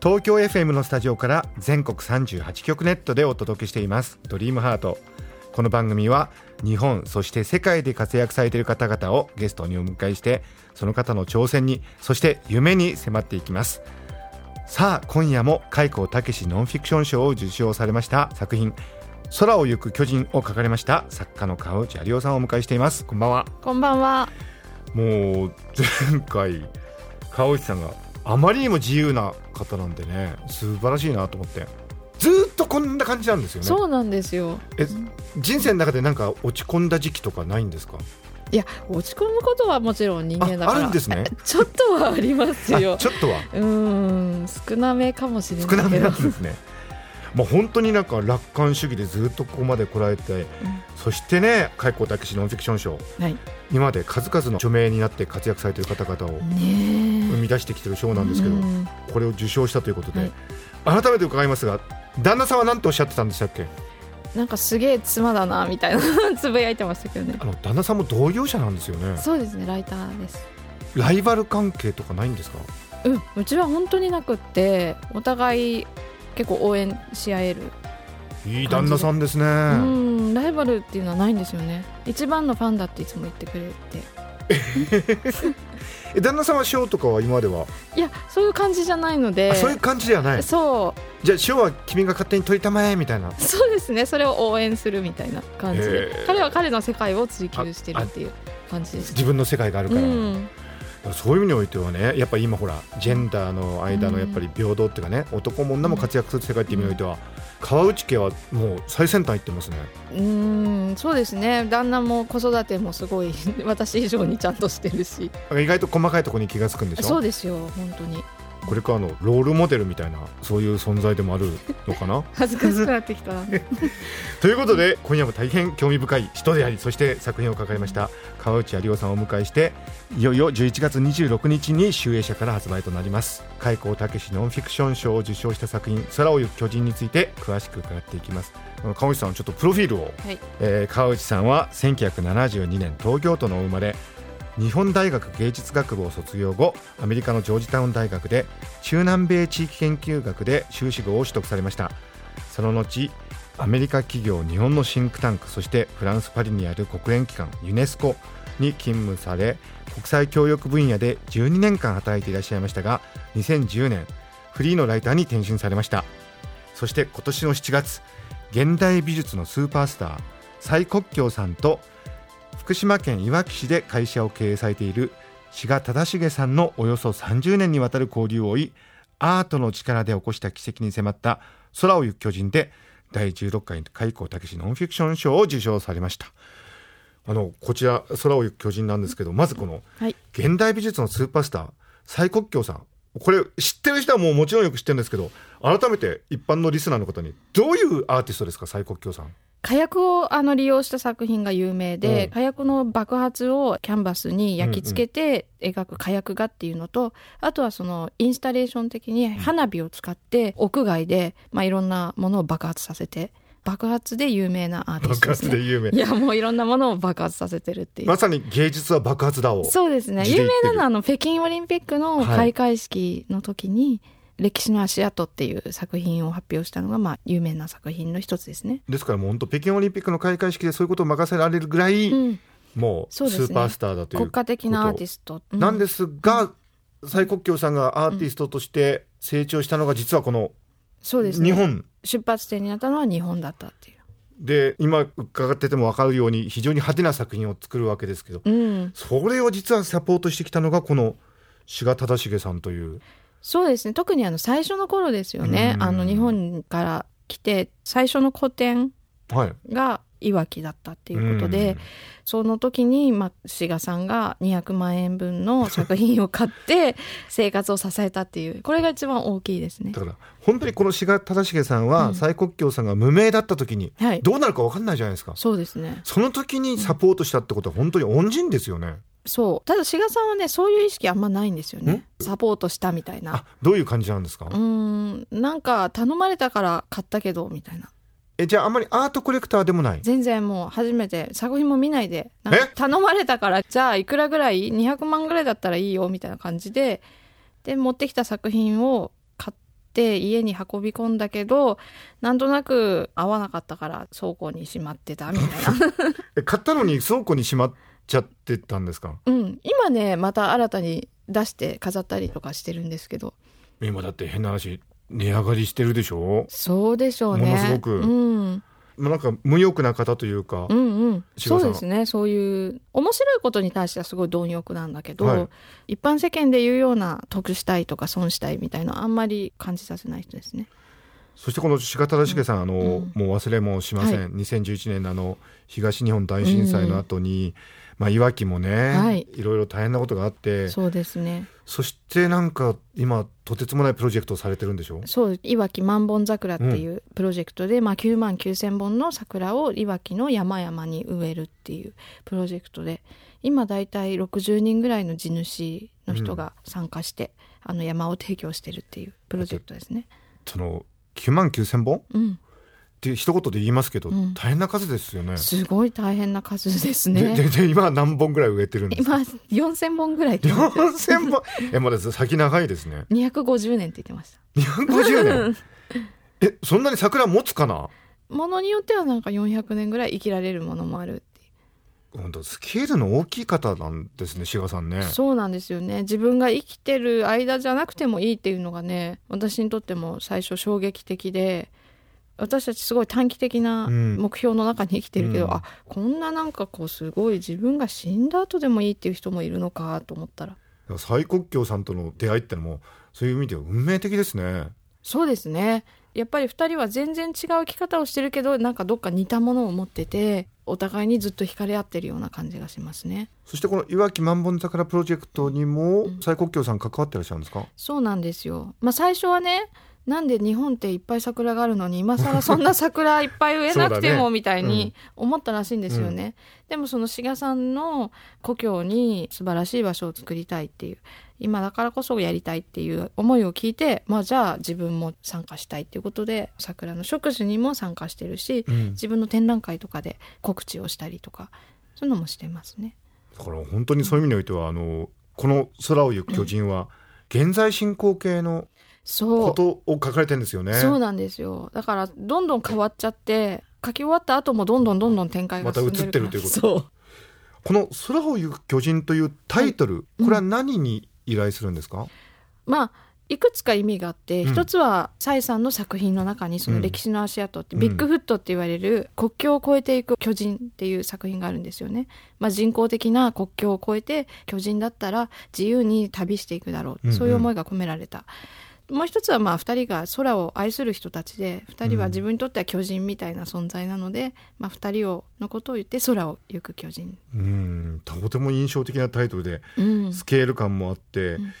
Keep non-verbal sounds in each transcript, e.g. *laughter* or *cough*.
東京 FM のスタジオから全国38局ネットでお届けしています。ドリームハート。この番組は日本そして世界で活躍されている方々をゲストにお迎えしてその方の挑戦にそして夢に迫っていきます。さあ今夜も開口武ノンフィクション賞を受賞されました作品空を行く巨人を書かれました作家の川内有夫さんをお迎えしています。こんばんは。こんばんは。もう前回川内さんがあまりにも自由な方なんでね素晴らしいなと思ってずーっとこんな感じなんですよねそうなんですよ。え人生の中でなんか落ち込んだ時期とかないんですか？いや、落ち込むことはもちろん人間だから。ああるんですね *laughs* ちょっとはありますあよ。ちょっとはうーん、少なめかもしれない。少なめなんですねもう本当になんか楽観主義でずっとここまで来られて、そしてね開口武ノンフィクション賞はい。今まで数々の著名になって活躍されている方々をね生み出してきてる賞なんですけど、うん。これを受賞したということで、はい。改めて伺いますが旦那さんは何とおっしゃってたんでしたっけ？なんかすげえ妻だなみたいな *laughs* つぶやいてましたけどね。あ。の旦那さんも同業者なんですよね。そうですね、ライターです。ライバル関係とかないんですか？うん、うちは本当になくって、お互い結構応援し合える。いい旦那さんですね、うん、ライバルっていうのはないんですよね。一番のファンだっていつも言ってくれて。*laughs* え旦那さんは賞とかは今までは、いや、そういう感じじゃないので。あそういう感じではない。そう。じゃあ賞は君が勝手に取りたまえみたいな。そうですね。それを応援するみたいな感じへでー。彼は彼の世界を追求してるっていう感じです。自分の世界があるから、うんそういう意味においてはねやっぱり今ほらジェンダーの間のやっぱり平等っていうかね、男も女も活躍する世界っていう意味においては、川内家はもう最先端行ってますね。うんそうですね。旦那も子育てもすごい私以上にちゃんとしてるし。意外と細かいところに気がつくんでしょ？そうですよ本当にこれからのロールモデルみたいなそういう存在でもあるのかな？*laughs* 恥ずかしくなってきた。*laughs* ということで今夜も大変興味深い人でありそして作品を書かれました川内有夫さんをお迎えしていよいよ11月26日に集英社から発売となります。開口武ノンフィクション賞を受賞した作品「空を行く巨人」について詳しく伺っていきます。川内さんちょっとプロフィールを、はい。えー川内さんは1972年東京都のお生まれ日本大学芸術学部を卒業後アメリカのジョージタウン大学で中南米地域研究学で修士号を取得されました。その後アメリカ企業日本のシンクタンクそしてフランス・パリにある国連機関ユネスコに勤務され国際協力分野で12年間働いていらっしゃいましたが2010年フリーのライターに転身されました。そして今年の7月現代美術のスーパースター蔡国強さんと福島県いわき市で会社を経営されている志賀忠重さんのおよそ30年にわたる交流を追いアートの力で起こした奇跡に迫った空を行く巨人で第16回開口武ノンフィクション賞を受賞されました。あのこちら空を行く巨人なんですけどまずこのはい。現代美術のスーパースター蔡国強さん。これ知ってる人はもうもちろんよく知ってるんですけど改めて一般のリスナーの方にどういうアーティストですか蔡国強さん？火薬をあの利用した作品が有名で、うん。火薬の爆発をキャンバスに焼き付けて描く火薬画っていうのと、あとはそのインスタレーション的に花火を使って屋外で、まあ、いろんなものを爆発させて爆発で有名なアーティス爆トですね。発で有名。いやもういろんなものを爆発させてるっていう。まさに芸術は爆発だを。そうですね。有名なのはあの北京オリンピックの開会式の時に「歴史の足跡」っていう作品を発表したのがまあ有名な作品の一つですね。ですからもう本当北京オリンピックの開会式でそういうことを任せられるぐらい、うん、もうスーパースターだという国家的なアーティスト、うんなんですが、蔡国強さんがアーティストとして成長したのが実はこのそうですね。日本。出発点になったのは日本だったっていう。で今伺ってても分かるように非常に派手な作品を作るわけですけどうん、それを実はサポートしてきたのがこの志賀忠重さんというそうですね。特にあの最初の頃ですよね。うん。あの日本から来て最初の個展はい。がいわきだったっていうことで、その時に、まあ、志賀さんが200万円分の作品を買って *laughs* 生活を支えたっていうこれが一番大きいですね。だ。から本当にこの志賀忠重さんは、うん。蔡国強さんが無名だった時にはい。どうなるか分かんないじゃないですか、そうですね。その時にサポートしたってことは本当に恩人ですよねそう。ただ志賀さんはねそういう意識あんまないんですよね。サポートしたみたいな。あどういう感じなんですか、うーん。なんか頼まれたから買ったけどみたいな。えじゃああんまりアートコレクターでもない？全然もう初めて作品も見ないで。なんかえ？頼まれたからじゃあいくらぐらい？200万ぐらいだったらいいよみたいな感じで。で持ってきた作品を買って家に運び込んだけどなんとなく合わなかったから倉庫にしまってたみたいな。*laughs* え買ったのに倉庫にしまっちゃってたんですか？うん。今ねまた新たに出して飾ったりとかしてるんですけど。今だって変な話値上がりしてるでしょ？そうでしょうね。ものすごく。うん。まあなんか無欲な方というか、うんうん、そうですね。そういう面白いことに対してはすごい貪欲なんだけど、はい。一般世間で言うような得したいとか損したいみたいなあんまり感じさせない人ですね。そしてこの志賀忠重さん、あの、うん。もう忘れもしません、は2011年のあの東日本大震災の後に、まあいわきもね、はい。いろいろ大変なことがあってそうですね。そしてなんか今とてつもないプロジェクトをされてるんでしょそういわき万本桜っていうプロジェクトで、まあ、9万9,000本の桜をいわきの山々に植えるっていうプロジェクトで今だいたい60人ぐらいの地主の人が参加して、あの山を提供してるっていうプロジェクトですね。その9万9千本？っうん、て一言で言いますけど、うん。大変な数ですよね。すごい大変な数ですでね。でで今は何本ぐらい植えてるんですか？今4,000本ぐらい。って言って4千本？*laughs* えまだ先長いですね。250年って言ってました。250年？えそんなに桜持つかな？ものによってはなんか400年ぐらい生きられるものもあるスケールの大きい方なんですね志賀さんね。そうなんですよね。自分が生きてる間じゃなくてもいいっていうのがね私にとっても最初衝撃的で私たちすごい短期的なうん。目標の中に生きてるけど、うん。あこんななんかこうすごい自分が死んだ後でもいいっていう人もいるのかと思ったら。蔡国強さんとの出会いってのもそういう意味では運命的ですね。そうですねやっぱり2人は全然違う生き方をしてるけどなんかどっか似たものを持っててお互いにずっと惹かれ合ってるような感じがしますね。そしてこのいわき万本桜プロジェクトにも蔡国強さん関わってらっしゃるんですか、そうなんですよ。まあ最初はね、なんで日本っていっぱい桜があるのに今更そんな桜いっぱい植えなくてもみたいに思ったらしいんですよね。でもその志賀さんの故郷に素晴らしい場所を作りたいっていう今だからこそやりたいっていう思いを聞いて、まあじゃあ自分も参加したいっていうことで桜の植樹にも参加してるし、うん。自分の展覧会とかで告知をしたりとかそういうのもしてますね。だから本当にそういう意味においてはあのこの空を行く巨人は現在進行形のそう。ことを書かれてるんですよね。そうなんですよ。だからどんどん変わっちゃって書き終わった後もどんどんどんどん展開が進んでるまた移ってるということ。そう。この空を行く巨人というタイトル、これは何に依頼するんですか、まあいくつか意味があって、うん。一つは蔡さんの作品の中にその歴史の足跡って、うんビッグフットって言われる国境を越えていく巨人っていう作品があるんですよね。まあ、人工的な国境を越えて巨人だったら自由に旅していくだろう、そういう思いが込められた。もう一つはまあ2人が空を愛する人たちで2人は自分にとっては巨人みたいな存在なので、まあ、2人をのことを言って空を行く巨人。うん。とても印象的なタイトルでうん。スケール感もあって、ん。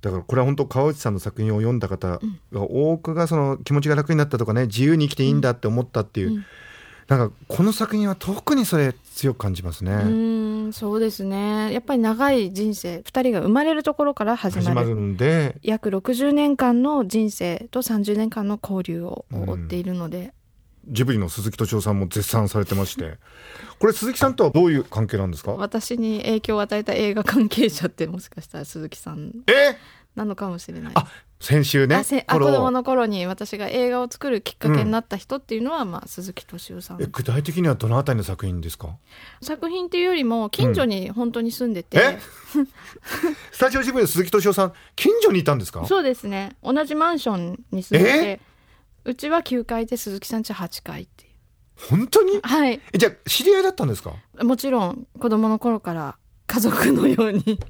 だからこれは本当川内さんの作品を読んだ方が多くがその気持ちが楽になったとかね自由に生きていいんだって思ったっていう、うんなんかこの作品は特にそれ強く感じますね。うーんそうですね。やっぱり長い人生2人が生まれるところから始まる。始まるんで。約60年間の人生と30年間の交流を追っているので、ジブリの鈴木敏夫さんも絶賛されてまして。*laughs* これ鈴木さんとはどういう関係なんですか？私に影響を与えた映画関係者ってもしかしたら鈴木さん。え？なのかもしれない。あ先週ねあ子供の頃に私が映画を作るきっかけになった人っていうのは、まあ、鈴木敏夫さん。え具体的にはどのあたりの作品ですか？作品っていうよりも近所に本当に住んでて、え？*laughs* スタジオジブリの鈴木敏夫さん近所にいたんですか？そうですね。同じマンションに住んでて。うちは9階で鈴木さんちは8階っていう。本当に？はい。えじゃあ知り合いだったんですか？もちろん子供の頃から家族のように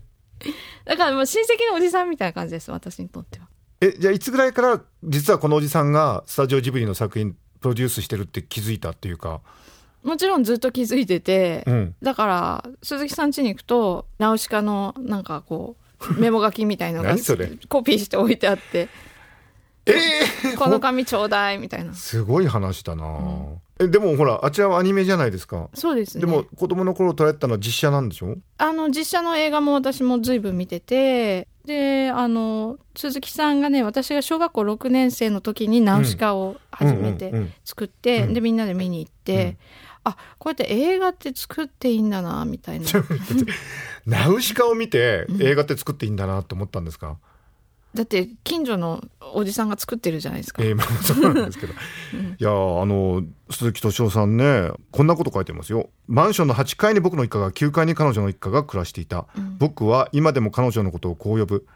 だからもう親戚のおじさんみたいな感じです私にとっては。えじゃあいつぐらいから実はこのおじさんがスタジオジブリの作品プロデュースしてるって気づいたっていうか？もちろんずっと気づいてて、うん。だから鈴木さん家に行くとナウシカのなんかこうメモ書きみたいのがコピーして置いてあって。ええこの紙ちょうだいみたいな。すごい話だな、えでもほらあちらはアニメじゃないですか。そうですね。でも子供の頃撮られたのは実写なんでしょ？あの実写の映画も私も随分見ててであの鈴木さんがね私が小学校6年生の時にナウシカを初めて作って、うん。でみんなで見に行って、うん。あこうやって映画って作っていいんだなみたいな。*laughs* ナウシカを見て映画って作っていいんだなと思ったんですか、だって近所のおじさんが作ってるじゃないですか、えーまあ *laughs* そうなんですけど。いやーあの鈴木敏夫さんねこんなこと書いてますよ。マンションの8階に僕の一家が9階に彼女の一家が暮らしていた、僕は今でも彼女のことをこう呼ぶ。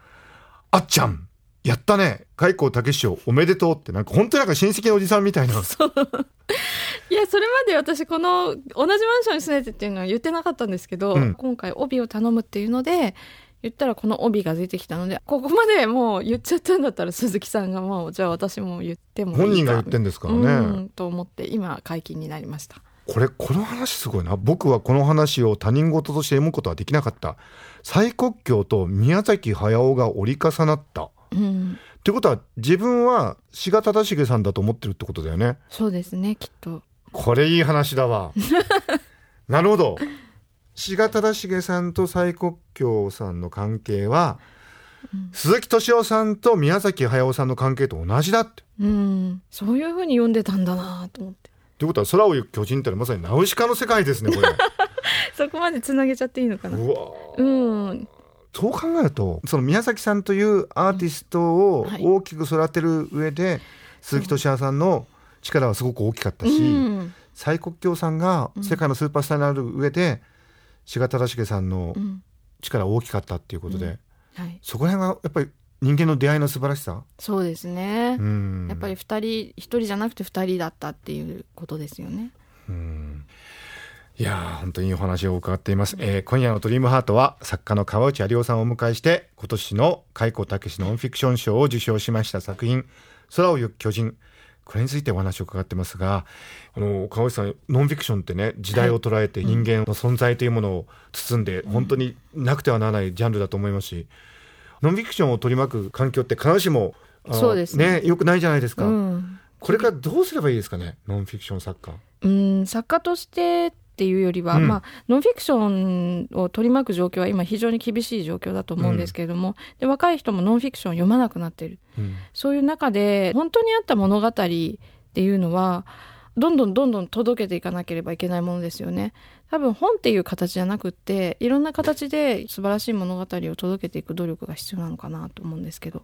あっちゃんやったね。開口武史おめでとうって。なんか本当になんか親戚のおじさんみたいな。*laughs* いやそれまで私この同じマンションに住んでてっていうのは言ってなかったんですけど、うん。今回帯を頼むっていうので言ったらこの帯が出てきたのでここまでもう言っちゃったんだったら鈴木さんがもうじゃあ私も言ってもいいか。本人が言ってんですからね。うんと思って今解禁になりました。これこの話すごいな。僕はこの話を他人事として読むことはできなかった。蔡国強と宮崎駿が折り重なった。うんってことは自分は志賀忠重さんだと思ってるってことだよね。そうですねきっと。これいい話だわ。*laughs* なるほど志賀忠重さんと蔡国強さんの関係は、鈴木敏夫さんと宮崎駿さんの関係と同じだって。うん。そういうふうに読んでたんだなと思って。ということは空を行く巨人ってのはまさにナウシカの世界ですねこれ。*laughs* そこまでつなげちゃっていいのかな。うわうん。そう考えるとその宮崎さんというアーティストをはい。大きく育てる上で、鈴木敏夫さんの力はすごく大きかったし、うん。蔡国強さんが世界のスーパースターになる上で志賀忠重さんのうん。力は大きかったっていうことで、はい、そこら辺がやっぱり人間の出会いの素晴らしさ、そうですね、うん。やっぱり二人一人じゃなくて二人だったっていうことですよね。うん。いやー本当にお話を伺っています、えー今夜の「ドリームハートは作家の川内有夫さんをお迎えして今年の開口武のノンフィクション賞を受賞しました作品「空を行く巨人」これについてお話を伺ってますがあの川内さんノンフィクションってね時代を捉えて人間の存在というものを包んで、本当になくてはならないジャンルだと思いますしノンフィクションを取り巻く環境って必ずしもそうですね。よくないじゃないですか、うん、これからどうすればいいですかねノンフィクション作家。うん、作家としてっていうよりは、うん。まあ、ノンフィクションを取り巻く状況は今非常に厳しい状況だと思うんですけれども、で若い人もノンフィクションを読まなくなっている。うん。そういう中で本当にあった物語っていうのはどんどんどんどん届けていかなければいけないものですよね。多分本っていう形じゃなくっていろんな形で素晴らしい物語を届けていく努力が必要なのかなと思うんですけど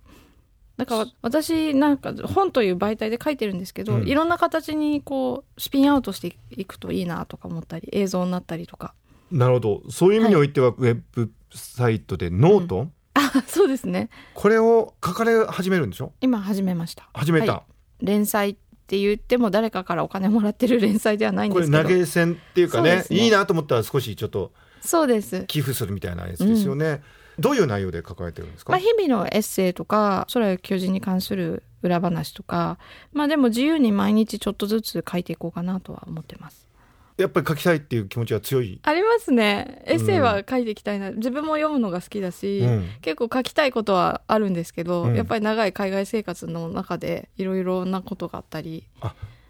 だから私なんか本という媒体で書いてるんですけど、うん。いろんな形にこうスピンアウトしていくといいなとか思ったり映像になったりとか。なるほど。そういう意味においては、ウェブサイトでノート、あそうですね。これを書かれ始めるんでしょ？今始めました。始めた、はい。連載って言っても誰かからお金もらってる連載ではないんこれですけど。投げ銭っていうかね。ね。いいなと思ったら少しちょっとそうです。寄付するみたいなやつですよね、どういう内容で書かれてるんですか、まあ、日々のエッセイとか空や巨人に関する裏話とかまあでも自由に毎日ちょっとずつ書いていこうかなとは思ってます。やっぱり書きたいっていう気持ちは強い、ありますね。エッセイは書いていきたいな、自分も読むのが好きだし、うん。結構書きたいことはあるんですけど、うん。やっぱり長い海外生活の中でいろいろなことがあったり。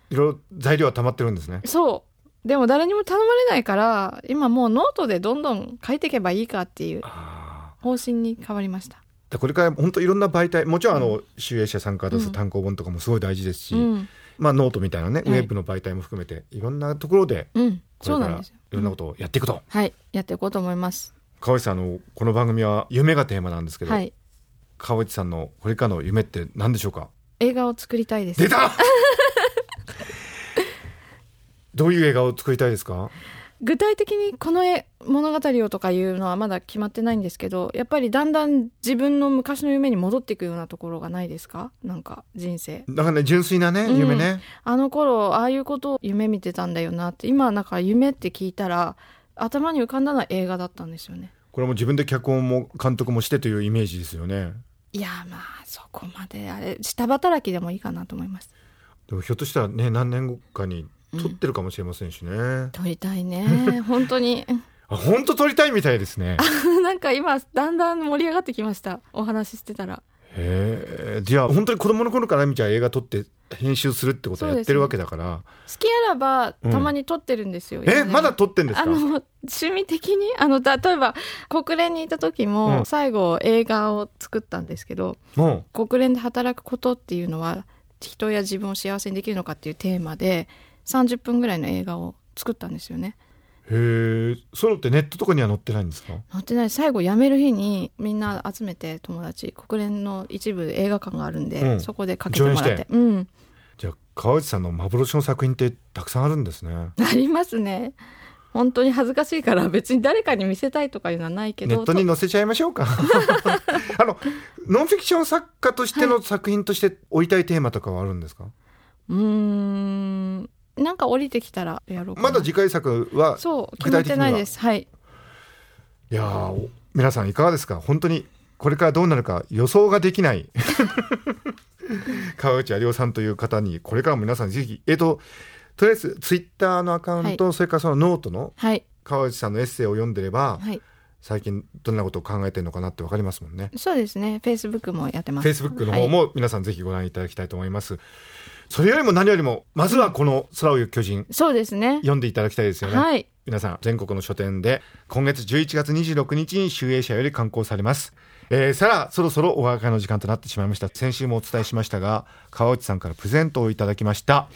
いろいろ材料は溜まってるんですね。そう。でも誰にも頼まれないから今もうノートでどんどん書いていけばいいかっていう。あ方針に変わりました。ーでこれから本当いろんな媒体もちろんあの集英社さんから出うん。す単行本とかもすごい大事ですし、うん。まあノートみたいなね、はい。ウェブの媒体も含めていろんなところでうん。これからいろんなことをやっていくと、はい。やっていこうと思います。川内さんあのこの番組は夢がテーマなんですけど、はい。川内さんのこれからの夢って何でしょうか？映画を作りたいです。出た！*laughs* どういう映画を作りたいですか？具体的にこの絵物語をとかいうのはまだ決まってないんですけどやっぱりだんだん自分の昔の夢に戻っていくようなところがないですか？なんか人生。だからね純粋なねうん。夢ね、あの頃ああいうことを夢見てたんだよなって今なんか夢って聞いたら頭に浮かんだのは映画だったんですよね。これも自分で脚本も監督もしてというイメージですよね。いやまあそこまであれ下働きでもいいかなと思います。でもひょっとしたらね何年後かに撮ってるかもしれませんしね、撮りたいね。*laughs* 本当に。あ本当撮りたいみたいですね。*laughs* なんか今だんだん盛り上がってきました。お話ししてたら。へえ。じゃあ本当に子供の頃からみたいな映画撮って編集するってことをやってるわけだから、好きあらばうん。たまに撮ってるんですよ、え今ねまだ撮ってんですか？あの趣味的に？*laughs* あの例えば国連にいた時も、うん。最後映画を作ったんですけども国連で働くことっていうのは人や自分を幸せにできるのかっていうテーマで30分ぐらいの映画を作ったんですよね。うへえそういうのってネットとかには載ってないんですか？載ってない。最後辞める日にみんな集めて友達国連の一部で映画館があるんで、うん。そこでかけてもらって。うん。じゃあ川内さんの幻の作品ってたくさんあるんですね。ありますね。本当に恥ずかしいから別に誰かに見せたいとかいうのはないけどネットに載せちゃいましょうか。*laughs* あのノンフィクション作家としての作品として追いたいテーマとかはあるんですか、うーんなんか降りてきたらやろうまだ次回作はそう決具体的には？まってないです。はい。いや皆さんいかがですか？本当にこれからどうなるか予想ができない。*laughs* 川内有夫さんという方にこれからも皆さんぜひえっ、ととりあえずツイッターのアカウント、それからそのノートのはい。川内さんのエッセイを読んでれば、はい。最近どんなことを考えてるのかなってわかりますもんね。そうですね。フェイスブックもやってます。Facebook の方も皆さんぜひご覧いただきたいと思います。それよりも何よりもまずはこの空を行く巨人。そうですね。読んでいただきたいですよね。はい。皆さん全国の書店で今月11月26日に集英社より刊行されます。えー、さらそろそろお別れの時間となってしまいました。先週もお伝えしましたが川内さんからプレゼントをいただきました。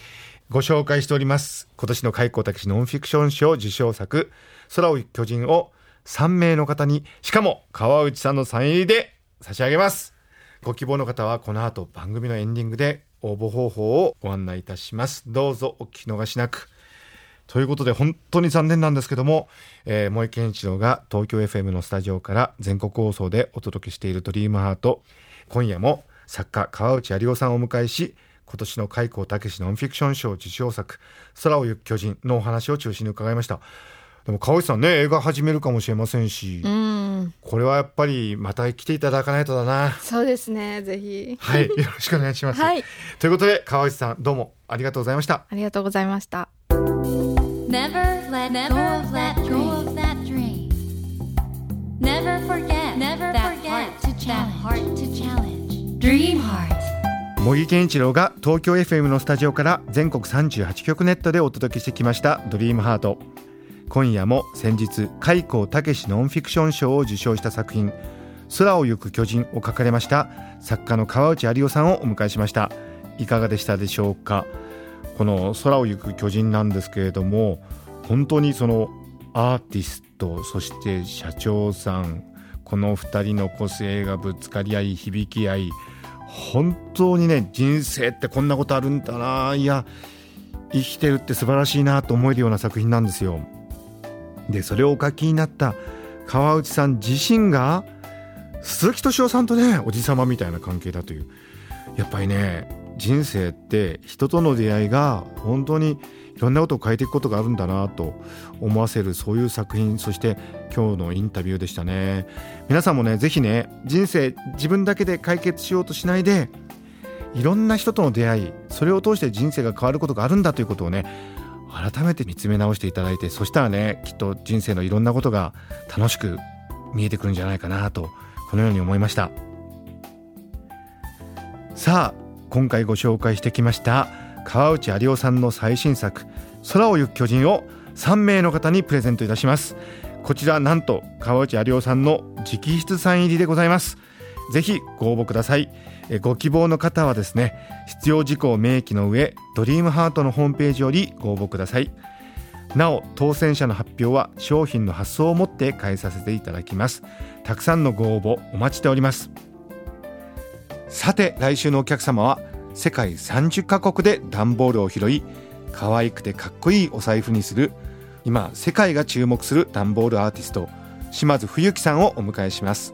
ご紹介しております。今年の開口武ノンフィクション賞受賞作空を行く巨人を3名の方にしかも川内さんのサイン入りで差し上げます。ご希望の方はこの後番組のエンディングで応募方法をご案内いたします。どうぞお聞き逃しなく。ということで本当に残念なんですけども、えー、萌健一郎が東京 FM のスタジオから全国放送でお届けしている「ドリームハート。今夜も作家川内有夫さんをお迎えし今年の開口武ノンフィクション賞受賞作「空を行く巨人」のお話を中心に伺いました。でも川内さんね映画始めるかもしれませんし、うん。これはやっぱりまた来ていただかないとだな。そうですねぜひ。はいよろしくお願いします、はい。ということで川内さんどうもありがとうございました。ありがとうございました。Never let go of that dream. Never forget never forget to challenge. Dream heart. 茂木健一郎が東京 FM のスタジオから全国38局ネットでお届けしてきました「ドリームハート今夜も先日開口武ノンフィクション賞を受賞した作品「空を行く巨人」を書かれました作家の川内有夫さんをお迎えしました。いかがでしたでしょうか？この「空を行く巨人」なんですけれども本当にそのアーティストそして社長さんこの2人の個性がぶつかり合い響き合い本当にね人生ってこんなことあるんだないや生きてるって素晴らしいなと思えるような作品なんですよ。でそれをお書きになった川内さん自身が鈴木敏夫さんとねおじさまみたいな関係だという。やっぱりね人生って人との出会いが本当にいろんなことを変えていくことがあるんだなと思わせるそういう作品そして今日のインタビューでしたね。皆さんもねぜひね人生自分だけで解決しようとしないでいろんな人との出会いそれを通して人生が変わることがあるんだということをね改めて見つめ直していただいてそしたらねきっと人生のいろんなことが楽しく見えてくるんじゃないかなとこのように思いました。さあ今回ご紹介してきました川内有夫さんの最新作「空を行く巨人」を3名の方にプレゼントいたします。こちらなんと川内有夫さんの直筆サイン入りでございます。ぜひご応募ください。えご希望の方はですね必要事項を明記の上ドリームハートのホームページよりご応募ください。なお当選者の発表は商品の発送をもって返させていただきます。たくさんのご応募お待ちしております。さて来週のお客様は世界30カ国で段ボールを拾い可愛くてかっこいいお財布にする今世界が注目する段ボールアーティスト島津冬樹さんをお迎えします。